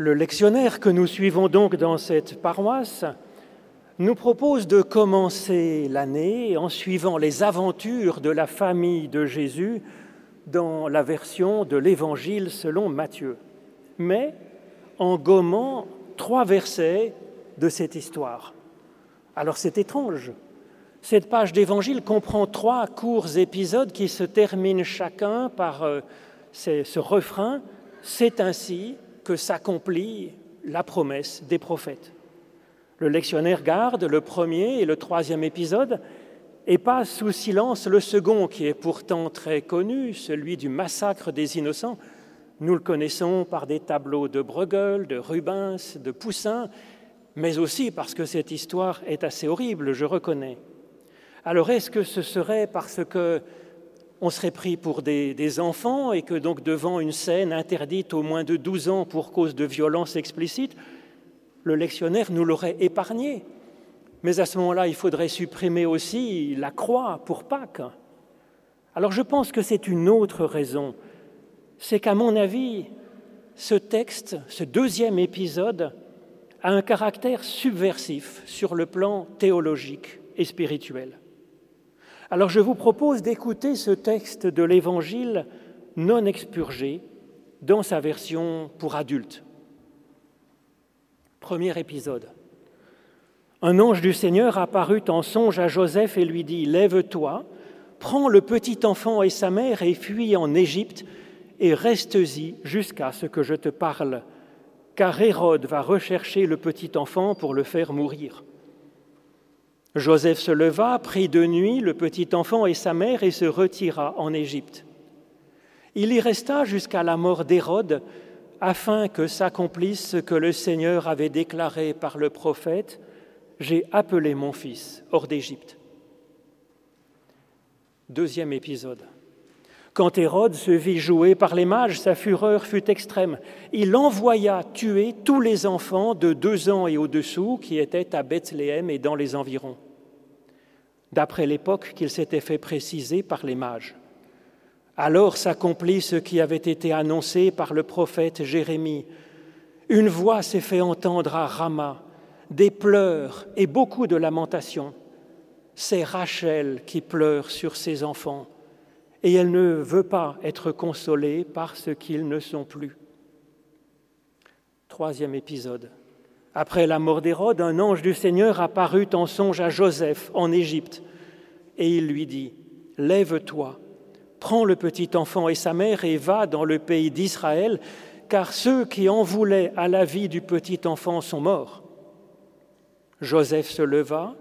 Le lectionnaire que nous suivons donc dans cette paroisse nous propose de commencer l'année en suivant les aventures de la famille de Jésus dans la version de l'Évangile selon Matthieu, mais en gommant trois versets de cette histoire. Alors c'est étrange. Cette page d'Évangile comprend trois courts épisodes qui se terminent chacun par euh, ce refrain C'est ainsi que s'accomplit la promesse des prophètes. Le lectionnaire garde le premier et le troisième épisode et passe sous silence le second, qui est pourtant très connu, celui du massacre des innocents. Nous le connaissons par des tableaux de Bruegel, de Rubens, de Poussin, mais aussi parce que cette histoire est assez horrible, je reconnais. Alors est-ce que ce serait parce que on serait pris pour des, enfants et que donc devant une scène interdite au moins de 12 ans pour cause de violence explicite, le lectionnaire nous l'aurait épargné. Mais à ce moment-là, il faudrait supprimer aussi la croix pour Pâques. Alors je pense que c'est une autre raison. C'est qu'à mon avis, ce texte, ce deuxième épisode, a un caractère subversif sur le plan théologique et spirituel. Alors je vous propose d'écouter ce texte de l'Évangile non expurgé dans sa version pour adultes. Premier épisode. Un ange du Seigneur apparut en songe à Joseph et lui dit, Lève-toi, prends le petit enfant et sa mère et fuis en Égypte et reste-y jusqu'à ce que je te parle, car Hérode va rechercher le petit enfant pour le faire mourir. Joseph se leva, prit de nuit le petit enfant et sa mère et se retira en Égypte. Il y resta jusqu'à la mort d'Hérode, afin que s'accomplisse ce que le Seigneur avait déclaré par le prophète, J'ai appelé mon fils hors d'Égypte. Deuxième épisode. Quand Hérode se vit jouer par les mages, sa fureur fut extrême. Il envoya tuer tous les enfants de deux ans et au-dessous qui étaient à Bethléem et dans les environs, d'après l'époque qu'il s'était fait préciser par les mages. Alors s'accomplit ce qui avait été annoncé par le prophète Jérémie. Une voix s'est fait entendre à Rama, des pleurs et beaucoup de lamentations. C'est Rachel qui pleure sur ses enfants, et elle ne veut pas être consolée parce qu'ils ne sont plus. Troisième épisode. Après la mort d'Hérode, un ange du Seigneur apparut en songe à Joseph en Égypte, et il lui dit, Lève-toi Prends le petit enfant et sa mère et va dans le pays d'Israël, car ceux qui en voulaient à la vie du petit enfant sont morts. Joseph se leva,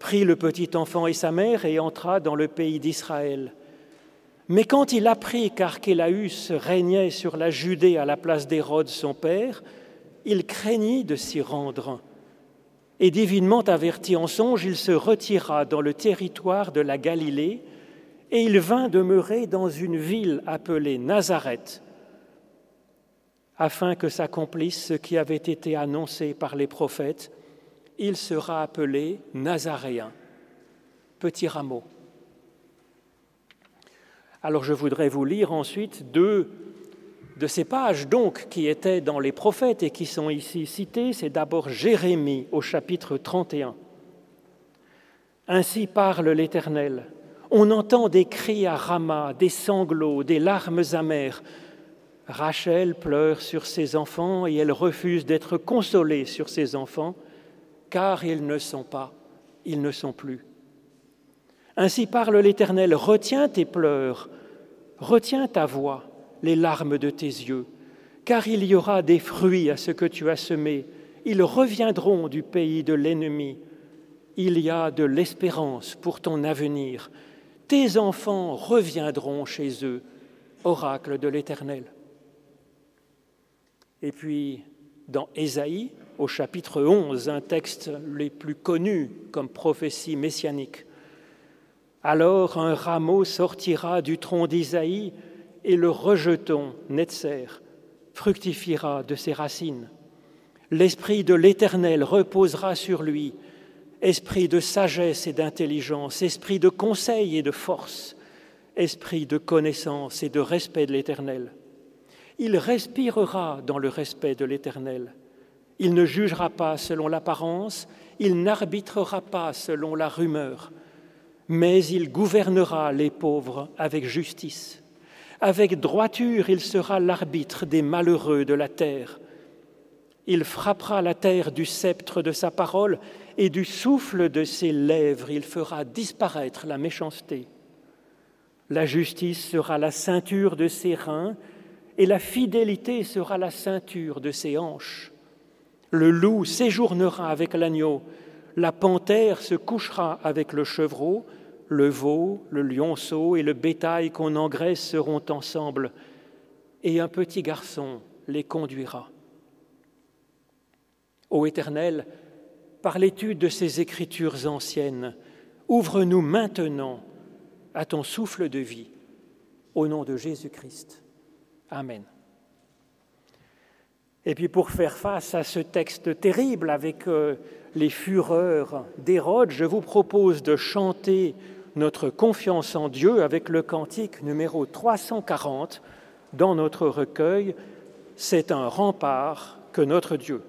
prit le petit enfant et sa mère et entra dans le pays d'Israël. Mais quand il apprit qu'Archélaüs régnait sur la Judée à la place d'Hérode son père, il craignit de s'y rendre. Et divinement averti en songe, il se retira dans le territoire de la Galilée, et il vint demeurer dans une ville appelée Nazareth, afin que s'accomplisse ce qui avait été annoncé par les prophètes, il sera appelé Nazaréen, petit rameau. Alors je voudrais vous lire ensuite deux de ces pages donc qui étaient dans les prophètes et qui sont ici citées. C'est d'abord Jérémie au chapitre 31. Ainsi parle l'Éternel. On entend des cris à Rama, des sanglots, des larmes amères. Rachel pleure sur ses enfants et elle refuse d'être consolée sur ses enfants, car ils ne sont pas, ils ne sont plus. Ainsi parle l'Éternel, retiens tes pleurs, retiens ta voix, les larmes de tes yeux, car il y aura des fruits à ce que tu as semé, ils reviendront du pays de l'ennemi. Il y a de l'espérance pour ton avenir, tes enfants reviendront chez eux, oracle de l'Éternel. Et puis, dans Ésaïe, au chapitre 11, un texte les plus connus comme prophétie messianique, alors un rameau sortira du tronc d'Isaïe et le rejeton, Netzer, fructifiera de ses racines. L'Esprit de l'Éternel reposera sur lui, esprit de sagesse et d'intelligence, esprit de conseil et de force, esprit de connaissance et de respect de l'Éternel. Il respirera dans le respect de l'Éternel. Il ne jugera pas selon l'apparence, il n'arbitrera pas selon la rumeur, mais il gouvernera les pauvres avec justice. Avec droiture, il sera l'arbitre des malheureux de la terre. Il frappera la terre du sceptre de sa parole et du souffle de ses lèvres, il fera disparaître la méchanceté. La justice sera la ceinture de ses reins et la fidélité sera la ceinture de ses hanches. Le loup séjournera avec l'agneau, la panthère se couchera avec le chevreau, le veau, le lionceau et le bétail qu'on engraisse seront ensemble, et un petit garçon les conduira. Ô Éternel, par l'étude de ces écritures anciennes, ouvre-nous maintenant à ton souffle de vie, au nom de Jésus-Christ. Amen. Et puis pour faire face à ce texte terrible avec euh, les fureurs d'Hérode, je vous propose de chanter notre confiance en Dieu avec le cantique numéro 340 dans notre recueil. C'est un rempart que notre Dieu.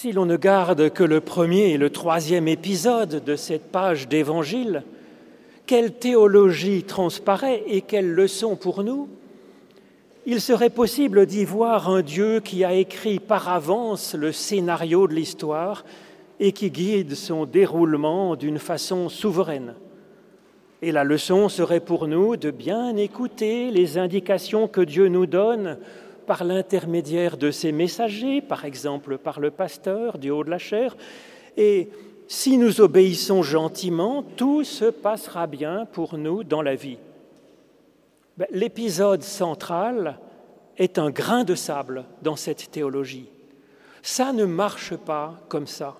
Si l'on ne garde que le premier et le troisième épisode de cette page d'Évangile, quelle théologie transparaît et quelle leçon pour nous? Il serait possible d'y voir un Dieu qui a écrit par avance le scénario de l'histoire et qui guide son déroulement d'une façon souveraine. Et la leçon serait pour nous de bien écouter les indications que Dieu nous donne par l'intermédiaire de ses messagers, par exemple par le pasteur du haut de la chair. Et si nous obéissons gentiment, tout se passera bien pour nous dans la vie. Ben, l'épisode central est un grain de sable dans cette théologie. Ça ne marche pas comme ça.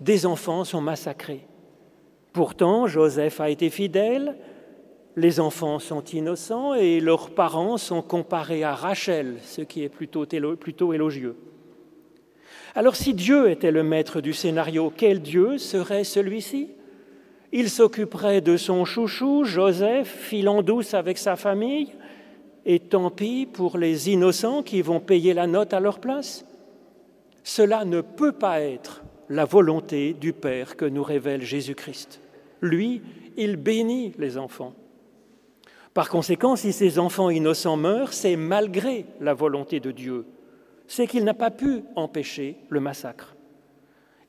Des enfants sont massacrés. Pourtant, Joseph a été fidèle, les enfants sont innocents et leurs parents sont comparés à Rachel, ce qui est plutôt, élogieux. Alors si Dieu était le maître du scénario, quel Dieu serait celui-ci? Il s'occuperait de son chouchou, Joseph, filant douce avec sa famille, et tant pis pour les innocents qui vont payer la note à leur place? Cela ne peut pas être la volonté du Père que nous révèle Jésus-Christ. Lui, il bénit les enfants. Par conséquent, si ces enfants innocents meurent, c'est malgré la volonté de Dieu. C'est qu'il n'a pas pu empêcher le massacre.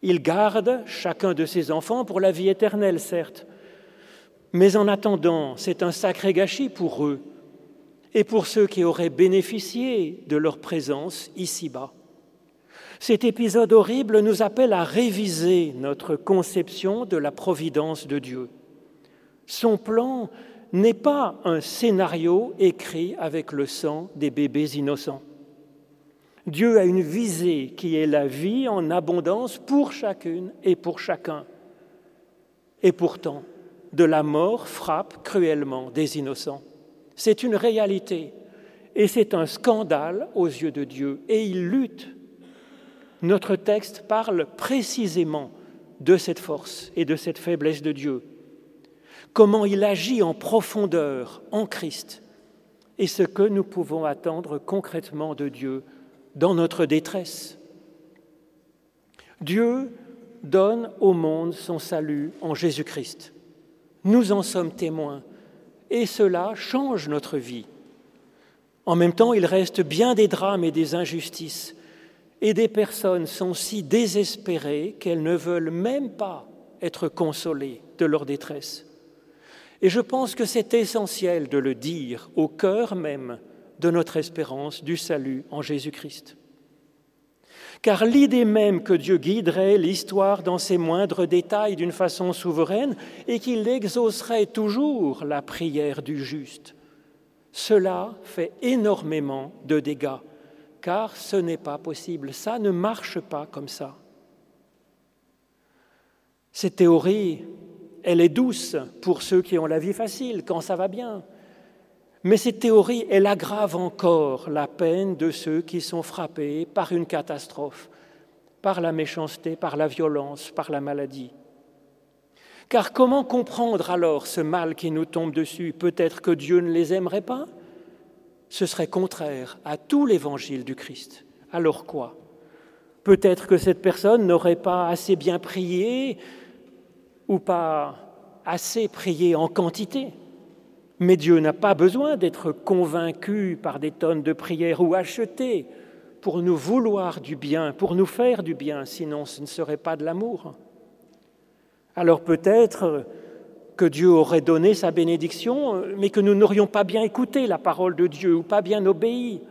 Il garde chacun de ses enfants pour la vie éternelle, certes, mais en attendant, c'est un sacré gâchis pour eux et pour ceux qui auraient bénéficié de leur présence ici-bas. Cet épisode horrible nous appelle à réviser notre conception de la providence de Dieu. Son plan n'est pas un scénario écrit avec le sang des bébés innocents. Dieu a une visée qui est la vie en abondance pour chacune et pour chacun. Et pourtant, de la mort frappe cruellement des innocents. C'est une réalité et c'est un scandale aux yeux de Dieu et il lutte. Notre texte parle précisément de cette force et de cette faiblesse de Dieu, comment il agit en profondeur en Christ et ce que nous pouvons attendre concrètement de Dieu dans notre détresse. Dieu donne au monde son salut en Jésus-Christ. Nous en sommes témoins et cela change notre vie. En même temps, il reste bien des drames et des injustices, et des personnes sont si désespérées qu'elles ne veulent même pas être consolées de leur détresse. Et je pense que c'est essentiel de le dire au cœur même de notre espérance du salut en Jésus-Christ. Car l'idée même que Dieu guiderait l'histoire dans ses moindres détails d'une façon souveraine et qu'il exaucerait toujours la prière du juste, cela fait énormément de dégâts, car ce n'est pas possible, ça ne marche pas comme ça. Cette théorie, elle est douce pour ceux qui ont la vie facile, quand ça va bien. Mais cette théorie, elle aggrave encore la peine de ceux qui sont frappés par une catastrophe, par la méchanceté, par la violence, par la maladie. Car comment comprendre alors ce mal qui nous tombe dessus? Peut-être que Dieu ne les aimerait pas? Ce serait contraire à tout l'évangile du Christ. Alors quoi? Peut-être que cette personne n'aurait pas assez bien prié ou pas assez prié en quantité. Mais Dieu n'a pas besoin d'être convaincu par des tonnes de prières ou acheté pour nous vouloir du bien, pour nous faire du bien, sinon ce ne serait pas de l'amour. Alors peut-être que Dieu aurait donné sa bénédiction, mais que nous n'aurions pas bien écouté la parole de Dieu ou pas bien obéi.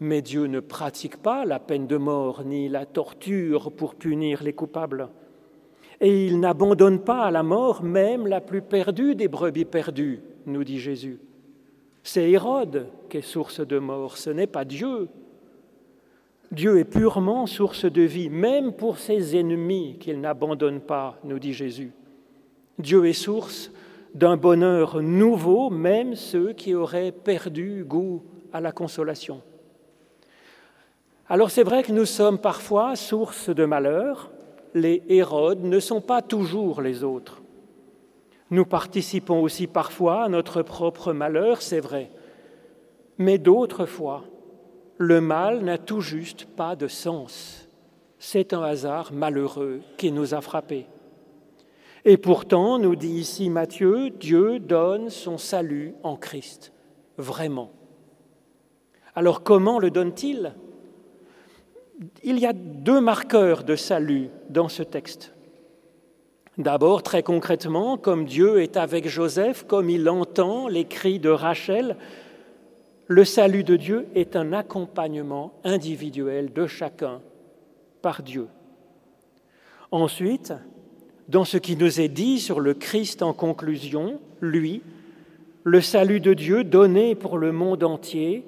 Mais Dieu ne pratique pas la peine de mort ni la torture pour punir les coupables. Et il n'abandonne pas à la mort même la plus perdue des brebis perdues nous dit Jésus. C'est Hérode qui est source de mort, ce n'est pas Dieu. Dieu est purement source de vie, même pour ses ennemis qu'il n'abandonne pas, nous dit Jésus. Dieu est source d'un bonheur nouveau, même ceux qui auraient perdu goût à la consolation. Alors c'est vrai que nous sommes parfois source de malheur, les Hérodes ne sont pas toujours les autres. Nous participons aussi parfois à notre propre malheur, c'est vrai, mais d'autres fois, le mal n'a tout juste pas de sens. C'est un hasard malheureux qui nous a frappés. Et pourtant, nous dit ici Matthieu, Dieu donne son salut en Christ, vraiment. Alors comment le donne-t-il? Il y a deux marqueurs de salut dans ce texte. D'abord, très concrètement, comme Dieu est avec Joseph, comme il entend les cris de Rachel, le salut de Dieu est un accompagnement individuel de chacun par Dieu. Ensuite, dans ce qui nous est dit sur le Christ en conclusion, lui, le salut de Dieu donné pour le monde entier,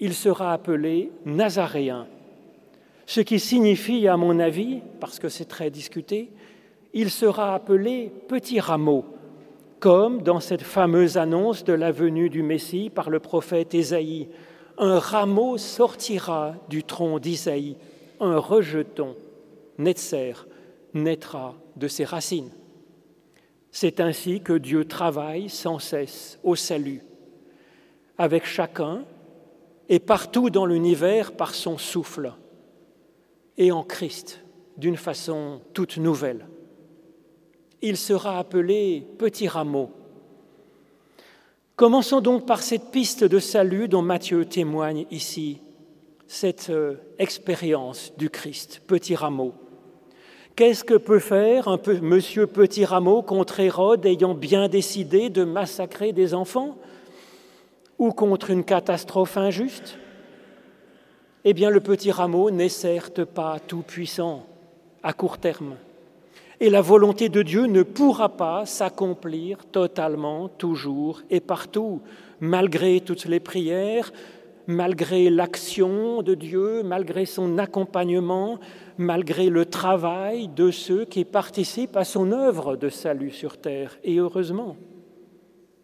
il sera appelé Nazaréen, ce qui signifie, à mon avis, parce que c'est très discuté, il sera appelé petit rameau, comme dans cette fameuse annonce de la venue du Messie par le prophète Ésaïe. Un rameau sortira du tronc d'Isaïe, un rejeton, Netzer, naîtra de ses racines. C'est ainsi que Dieu travaille sans cesse au salut, avec chacun et partout dans l'univers par son souffle, et en Christ d'une façon toute nouvelle il sera appelé petit rameau. Commençons donc par cette piste de salut dont Matthieu témoigne ici, cette euh, expérience du Christ, petit rameau. Qu'est-ce que peut faire un monsieur petit rameau contre Hérode ayant bien décidé de massacrer des enfants ou contre une catastrophe injuste? Eh bien, le petit rameau n'est certes pas tout puissant à court terme et la volonté de Dieu ne pourra pas s'accomplir totalement, toujours et partout, malgré toutes les prières, malgré l'action de Dieu, malgré son accompagnement, malgré le travail de ceux qui participent à son œuvre de salut sur terre, et heureusement.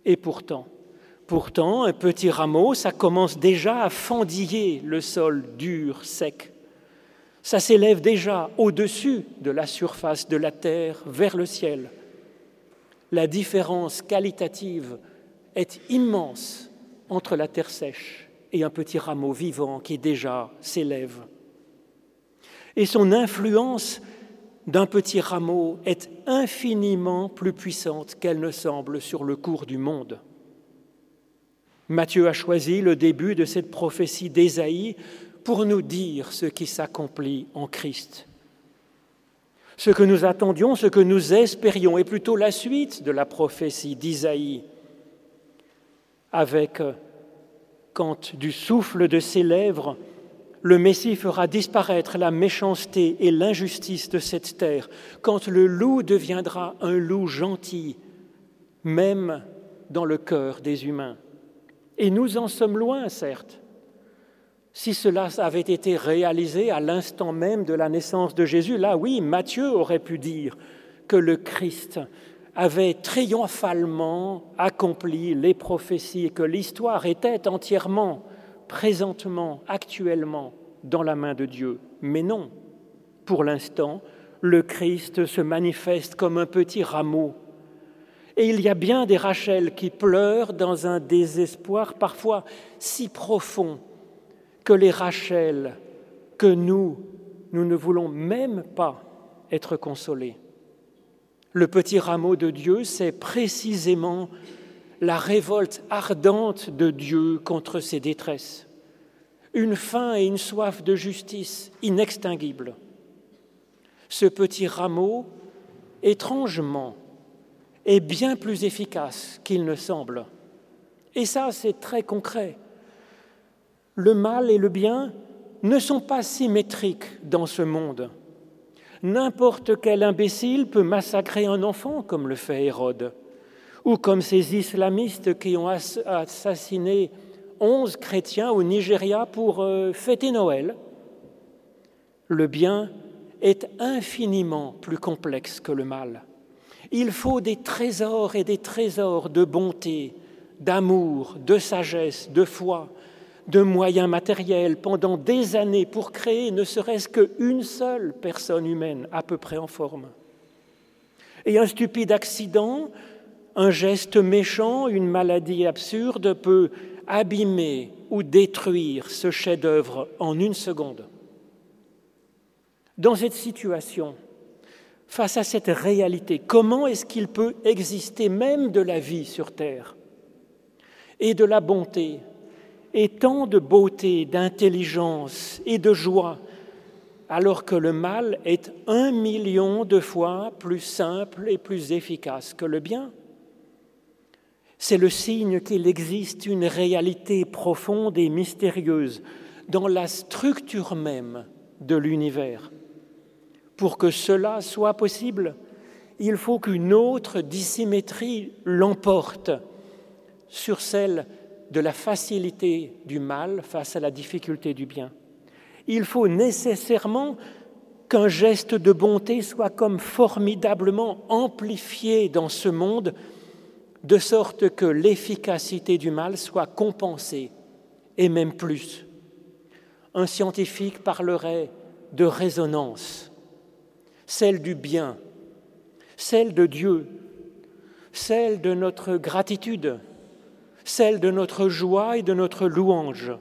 Et pourtant, pourtant, un petit rameau, ça commence déjà à fendiller le sol dur, sec, ça s'élève déjà au-dessus de la surface de la terre vers le ciel. La différence qualitative est immense entre la terre sèche et un petit rameau vivant qui déjà s'élève. Et son influence d'un petit rameau est infiniment plus puissante qu'elle ne semble sur le cours du monde. Matthieu a choisi le début de cette prophétie d'Ésaïe pour nous dire ce qui s'accomplit en Christ. Ce que nous attendions, ce que nous espérions, est plutôt la suite de la prophétie d'Isaïe, avec, quand du souffle de ses lèvres, le Messie fera disparaître la méchanceté et l'injustice de cette terre, quand le loup deviendra un loup gentil, même dans le cœur des humains. Et nous en sommes loin, certes, si cela avait été réalisé à l'instant même de la naissance de Jésus, là oui, Matthieu aurait pu dire que le Christ avait triomphalement accompli les prophéties et que l'histoire était entièrement, présentement, actuellement dans la main de Dieu. Mais non, pour l'instant, le Christ se manifeste comme un petit rameau. Et il y a bien des Rachel qui pleurent dans un désespoir parfois si profond que les Rachel, que nous, nous ne voulons même pas être consolés. Le petit rameau de Dieu, c'est précisément la révolte ardente de Dieu contre ses détresses, une faim et une soif de justice inextinguibles. Ce petit rameau, étrangement, est bien plus efficace qu'il ne semble. Et ça, c'est très concret le mal et le bien ne sont pas symétriques dans ce monde. N'importe quel imbécile peut massacrer un enfant comme le fait Hérode, ou comme ces islamistes qui ont assassiné onze chrétiens au Nigeria pour euh, fêter Noël. Le bien est infiniment plus complexe que le mal. Il faut des trésors et des trésors de bonté, d'amour, de sagesse, de foi, de moyens matériels pendant des années pour créer ne serait-ce qu'une seule personne humaine à peu près en forme. Et un stupide accident, un geste méchant, une maladie absurde peut abîmer ou détruire ce chef-d'œuvre en une seconde. Dans cette situation, face à cette réalité, comment est-ce qu'il peut exister même de la vie sur Terre et de la bonté et tant de beauté, d'intelligence et de joie alors que le mal est un million de fois plus simple et plus efficace que le bien? C'est le signe qu'il existe une réalité profonde et mystérieuse dans la structure même de l'univers. Pour que cela soit possible, il faut qu'une autre dissymétrie l'emporte sur celle de la facilité du mal face à la difficulté du bien. Il faut nécessairement qu'un geste de bonté soit comme formidablement amplifié dans ce monde, de sorte que l'efficacité du mal soit compensée, et même plus. Un scientifique parlerait de résonance, celle du bien, celle de Dieu, celle de notre gratitude, celle de notre joie et de notre louange,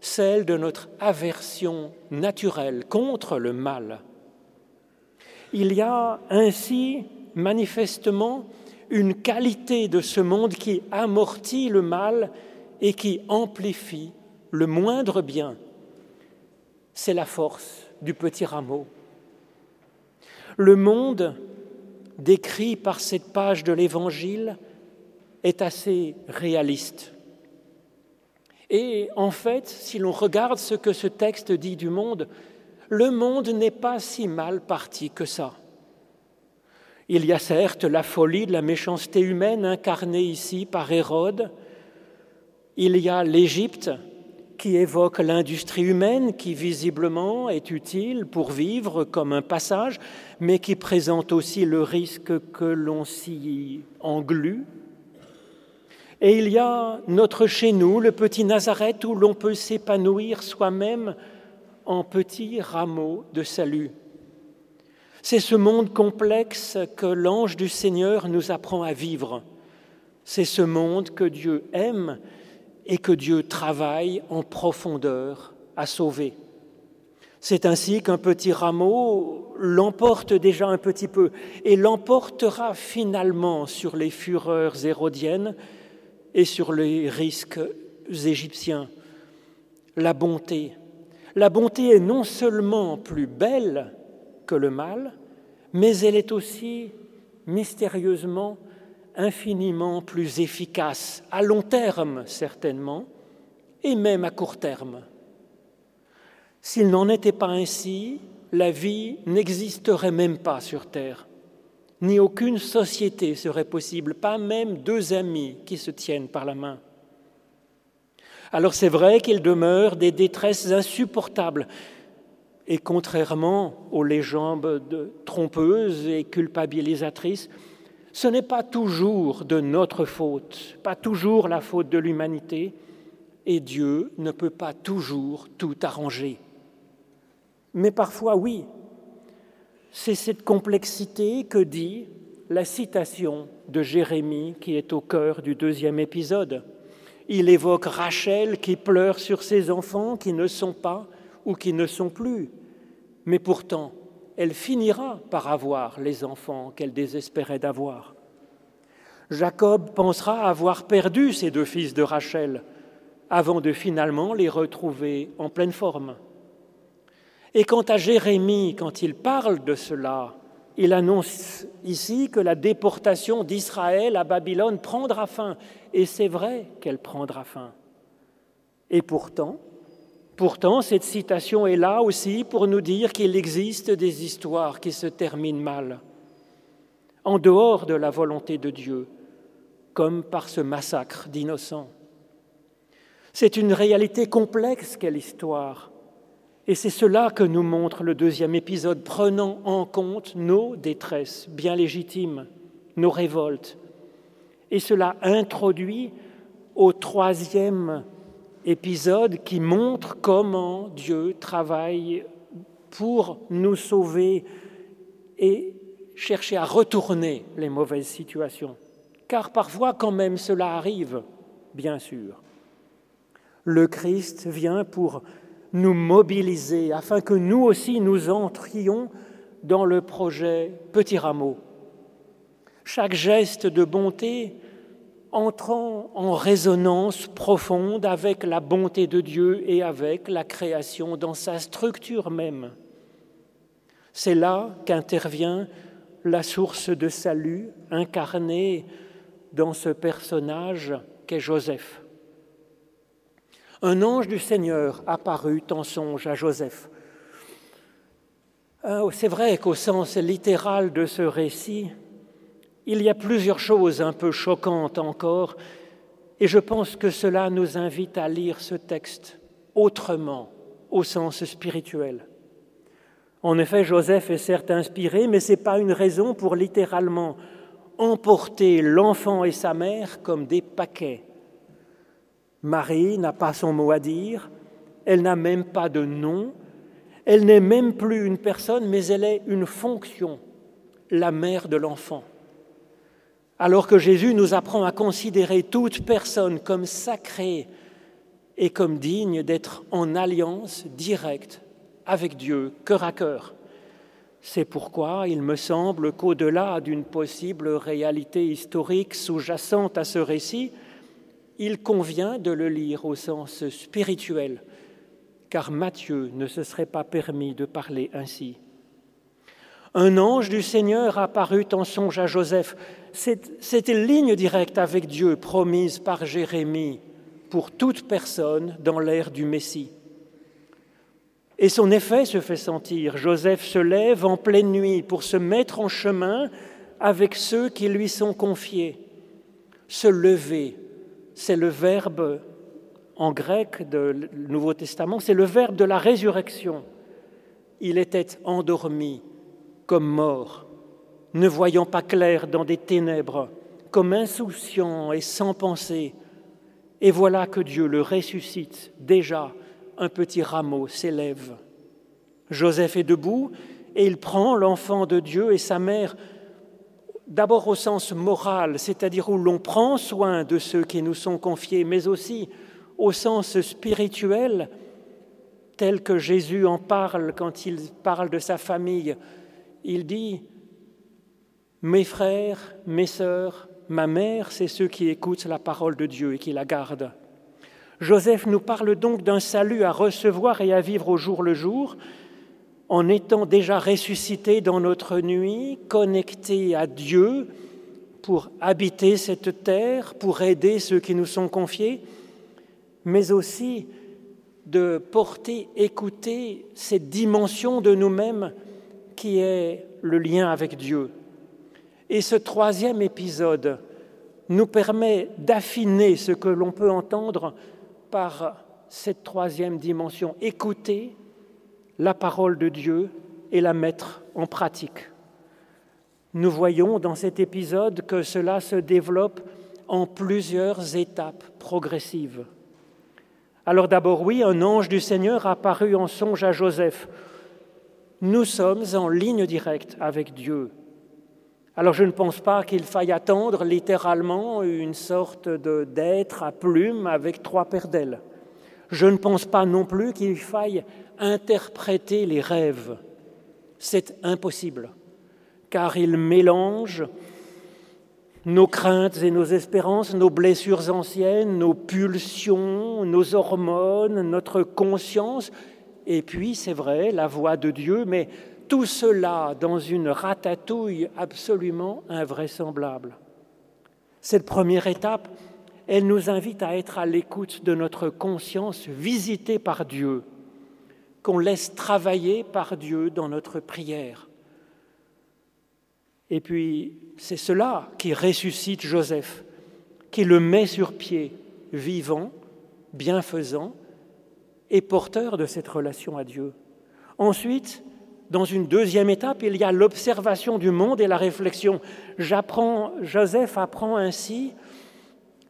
celle de notre aversion naturelle contre le mal. Il y a ainsi manifestement une qualité de ce monde qui amortit le mal et qui amplifie le moindre bien. C'est la force du petit rameau. Le monde décrit par cette page de l'Évangile est assez réaliste. Et en fait, si l'on regarde ce que ce texte dit du monde, le monde n'est pas si mal parti que ça. Il y a certes la folie de la méchanceté humaine incarnée ici par Hérode, il y a l'Égypte qui évoque l'industrie humaine qui visiblement est utile pour vivre comme un passage, mais qui présente aussi le risque que l'on s'y englue et il y a notre chez nous, le petit Nazareth, où l'on peut s'épanouir soi-même en petits rameaux de salut. C'est ce monde complexe que l'ange du Seigneur nous apprend à vivre. C'est ce monde que Dieu aime et que Dieu travaille en profondeur à sauver. C'est ainsi qu'un petit rameau l'emporte déjà un petit peu et l'emportera finalement sur les fureurs hérodiennes et sur les risques égyptiens. La bonté. La bonté est non seulement plus belle que le mal, mais elle est aussi mystérieusement, infiniment plus efficace, à long terme certainement, et même à court terme. S'il n'en était pas ainsi, la vie n'existerait même pas sur Terre ni aucune société serait possible, pas même deux amis qui se tiennent par la main. Alors c'est vrai qu'il demeure des détresses insupportables, et contrairement aux légendes trompeuses et culpabilisatrices, ce n'est pas toujours de notre faute, pas toujours la faute de l'humanité, et Dieu ne peut pas toujours tout arranger. Mais parfois, oui, c'est cette complexité que dit la citation de Jérémie qui est au cœur du deuxième épisode. Il évoque Rachel qui pleure sur ses enfants qui ne sont pas ou qui ne sont plus, mais pourtant elle finira par avoir les enfants qu'elle désespérait d'avoir. Jacob pensera avoir perdu ses deux fils de Rachel avant de finalement les retrouver en pleine forme. Et quant à Jérémie, quand il parle de cela, il annonce ici que la déportation d'Israël à Babylone prendra fin. Et c'est vrai qu'elle prendra fin. Et pourtant, pourtant, cette citation est là aussi pour nous dire qu'il existe des histoires qui se terminent mal, en dehors de la volonté de Dieu, comme par ce massacre d'innocents. C'est une réalité complexe qu'est l'histoire et c'est cela que nous montre le deuxième épisode, prenant en compte nos détresses bien légitimes, nos révoltes. Et cela introduit au troisième épisode qui montre comment Dieu travaille pour nous sauver et chercher à retourner les mauvaises situations. Car parfois quand même cela arrive, bien sûr. Le Christ vient pour nous mobiliser afin que nous aussi nous entrions dans le projet Petit Rameau. Chaque geste de bonté entrant en résonance profonde avec la bonté de Dieu et avec la création dans sa structure même. C'est là qu'intervient la source de salut incarnée dans ce personnage qu'est Joseph. Un ange du Seigneur apparut en songe à Joseph. Euh, c'est vrai qu'au sens littéral de ce récit, il y a plusieurs choses un peu choquantes encore, et je pense que cela nous invite à lire ce texte autrement, au sens spirituel. En effet, Joseph est certes inspiré, mais ce n'est pas une raison pour littéralement emporter l'enfant et sa mère comme des paquets. Marie n'a pas son mot à dire, elle n'a même pas de nom, elle n'est même plus une personne, mais elle est une fonction, la mère de l'enfant. Alors que Jésus nous apprend à considérer toute personne comme sacrée et comme digne d'être en alliance directe avec Dieu, cœur à cœur. C'est pourquoi il me semble qu'au-delà d'une possible réalité historique sous-jacente à ce récit, il convient de le lire au sens spirituel car Matthieu ne se serait pas permis de parler ainsi. Un ange du Seigneur apparut en songe à Joseph. C'était ligne directe avec Dieu promise par Jérémie pour toute personne dans l'ère du Messie. Et son effet se fait sentir. Joseph se lève en pleine nuit pour se mettre en chemin avec ceux qui lui sont confiés. Se lever, c'est le verbe en grec du Nouveau Testament, c'est le verbe de la résurrection. Il était endormi comme mort, ne voyant pas clair dans des ténèbres, comme insouciant et sans pensée. Et voilà que Dieu le ressuscite. Déjà, un petit rameau s'élève. Joseph est debout et il prend l'enfant de Dieu et sa mère, d'abord au sens moral, c'est-à-dire où l'on prend soin de ceux qui nous sont confiés, mais aussi au sens spirituel, tel que Jésus en parle quand il parle de sa famille. Il dit, mes frères, mes sœurs, ma mère, c'est ceux qui écoutent la parole de Dieu et qui la gardent. Joseph nous parle donc d'un salut à recevoir et à vivre au jour le jour, en étant déjà ressuscité dans notre nuit, connecté à Dieu pour habiter cette terre, pour aider ceux qui nous sont confiés, mais aussi de porter, écouter cette dimension de nous-mêmes qui est le lien avec Dieu. Et ce troisième épisode nous permet d'affiner ce que l'on peut entendre par cette troisième dimension, écouter la parole de Dieu et la mettre en pratique. Nous voyons dans cet épisode que cela se développe en plusieurs étapes progressives. Alors d'abord, oui, un ange du Seigneur apparut en songe à Joseph. Nous sommes en ligne directe avec Dieu. Alors je ne pense pas qu'il faille attendre littéralement une sorte d'être à plume avec trois paires d'ailes. Je ne pense pas non plus qu'il faille interpréter les rêves. C'est impossible, car ils mélangent nos craintes et nos espérances, nos blessures anciennes, nos pulsions, nos hormones, notre conscience, et puis, c'est vrai, la voix de Dieu, mais tout cela dans une ratatouille absolument invraisemblable. Cette première étape, elle nous invite à être à l'écoute de notre conscience visitée par Dieu, qu'on laisse travailler par Dieu dans notre prière. Et puis, c'est cela qui ressuscite Joseph, qui le met sur pied, vivant, bienfaisant et porteur de cette relation à Dieu. Ensuite, dans une deuxième étape, il y a l'observation du monde et la réflexion. Joseph apprend ainsi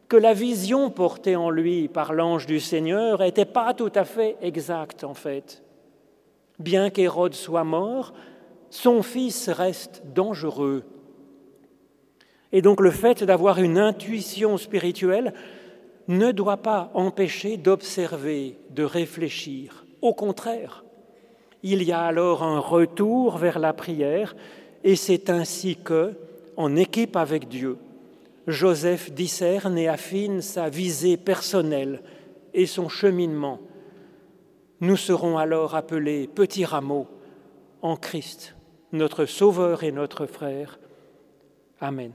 que la vision portée en lui par l'ange du Seigneur n'était pas tout à fait exacte en fait. Bien qu'Hérode soit mort, son fils reste dangereux. Et donc le fait d'avoir une intuition spirituelle ne doit pas empêcher d'observer, de réfléchir. Au contraire, il y a alors un retour vers la prière et c'est ainsi que, en équipe avec Dieu, Joseph discerne et affine sa visée personnelle et son cheminement. Nous serons alors appelés petits rameaux en Christ. notre Sauveur et notre frère. Amen.